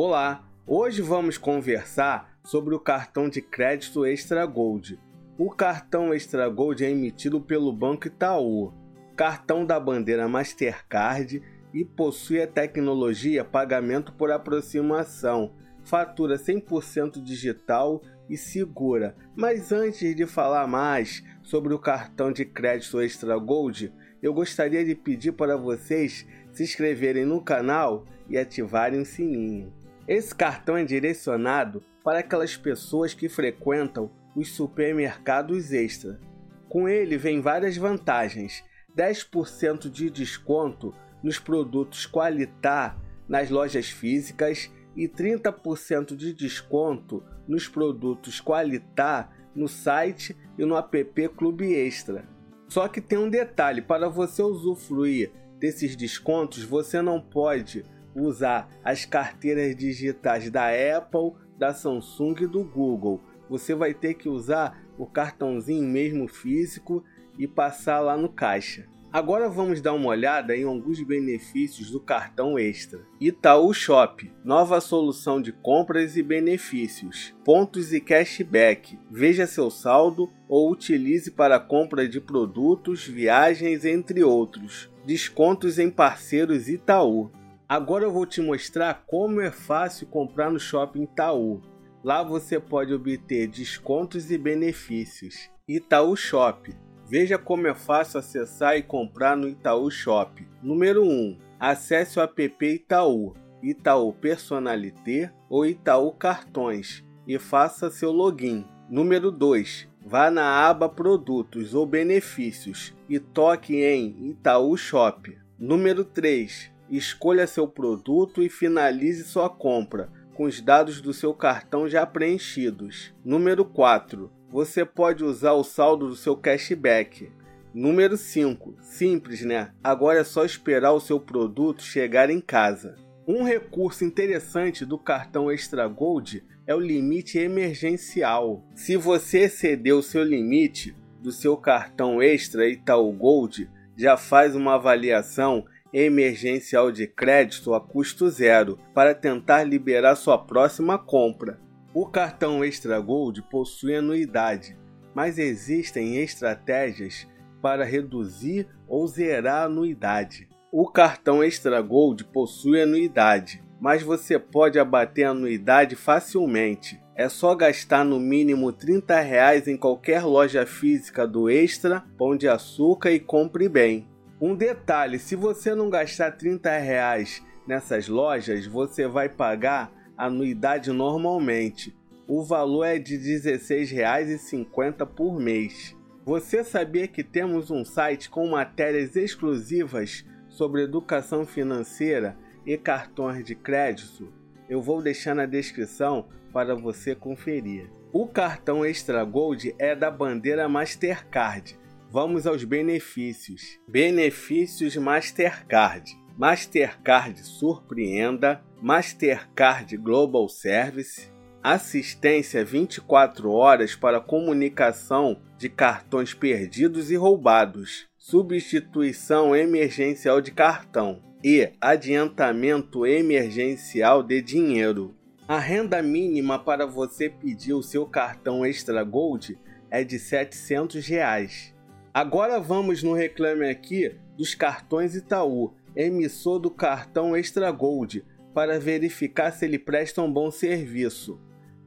Olá, hoje vamos conversar sobre o cartão de crédito Extra Gold. O cartão Extra Gold é emitido pelo Banco Itaú, cartão da bandeira Mastercard e possui a tecnologia pagamento por aproximação, fatura 100% digital e segura. Mas antes de falar mais sobre o cartão de crédito Extra Gold, eu gostaria de pedir para vocês se inscreverem no canal e ativarem o sininho. Esse cartão é direcionado para aquelas pessoas que frequentam os supermercados extra. Com ele vem várias vantagens: 10% de desconto nos produtos Qualitar nas lojas físicas e 30% de desconto nos produtos Qualitar no site e no app Clube Extra. Só que tem um detalhe: para você usufruir desses descontos, você não pode usar as carteiras digitais da Apple, da Samsung e do Google. Você vai ter que usar o cartãozinho mesmo físico e passar lá no caixa. Agora vamos dar uma olhada em alguns benefícios do cartão Extra. Itaú Shop, nova solução de compras e benefícios, pontos e cashback. Veja seu saldo ou utilize para compra de produtos, viagens, entre outros. Descontos em parceiros Itaú. Agora eu vou te mostrar como é fácil comprar no Shopping Itaú. Lá você pode obter descontos e benefícios. Itaú Shop Veja como é fácil acessar e comprar no Itaú Shop. Número 1. Acesse o app Itaú, Itaú Personalité ou Itaú Cartões e faça seu login. Número 2. Vá na aba Produtos ou Benefícios e toque em Itaú Shop. Número 3. Escolha seu produto e finalize sua compra com os dados do seu cartão já preenchidos. Número 4 você pode usar o saldo do seu cashback. Número 5. Simples, né? Agora é só esperar o seu produto chegar em casa. Um recurso interessante do cartão Extra Gold é o limite emergencial. Se você exceder o seu limite do seu cartão Extra Itaú Gold, já faz uma avaliação emergencial de crédito a custo zero para tentar liberar sua próxima compra. O cartão Extra Gold possui anuidade, mas existem estratégias para reduzir ou zerar a anuidade. O cartão Extra Gold possui anuidade, mas você pode abater a anuidade facilmente. É só gastar no mínimo 30 reais em qualquer loja física do Extra, Pão de Açúcar e compre bem. Um detalhe: se você não gastar 30 reais nessas lojas, você vai pagar anuidade normalmente. O valor é de R$ 16,50 por mês. Você sabia que temos um site com matérias exclusivas sobre educação financeira e cartões de crédito? Eu vou deixar na descrição para você conferir. O cartão Extra Gold é da bandeira Mastercard. Vamos aos benefícios. Benefícios Mastercard. Mastercard Surpreenda, Mastercard Global Service, assistência 24 horas para comunicação de cartões perdidos e roubados, substituição emergencial de cartão e adiantamento emergencial de dinheiro. A renda mínima para você pedir o seu cartão Extra Gold é de 700 reais. Agora vamos no Reclame Aqui dos cartões Itaú emissor do cartão Extra Gold para verificar se ele presta um bom serviço.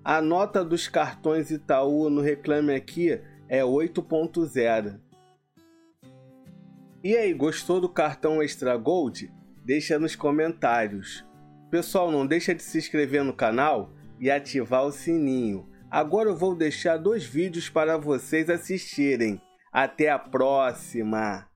A nota dos cartões Itaú no Reclame Aqui é 8.0. E aí, gostou do cartão Extra Gold? Deixa nos comentários. Pessoal, não deixa de se inscrever no canal e ativar o sininho. Agora eu vou deixar dois vídeos para vocês assistirem. Até a próxima!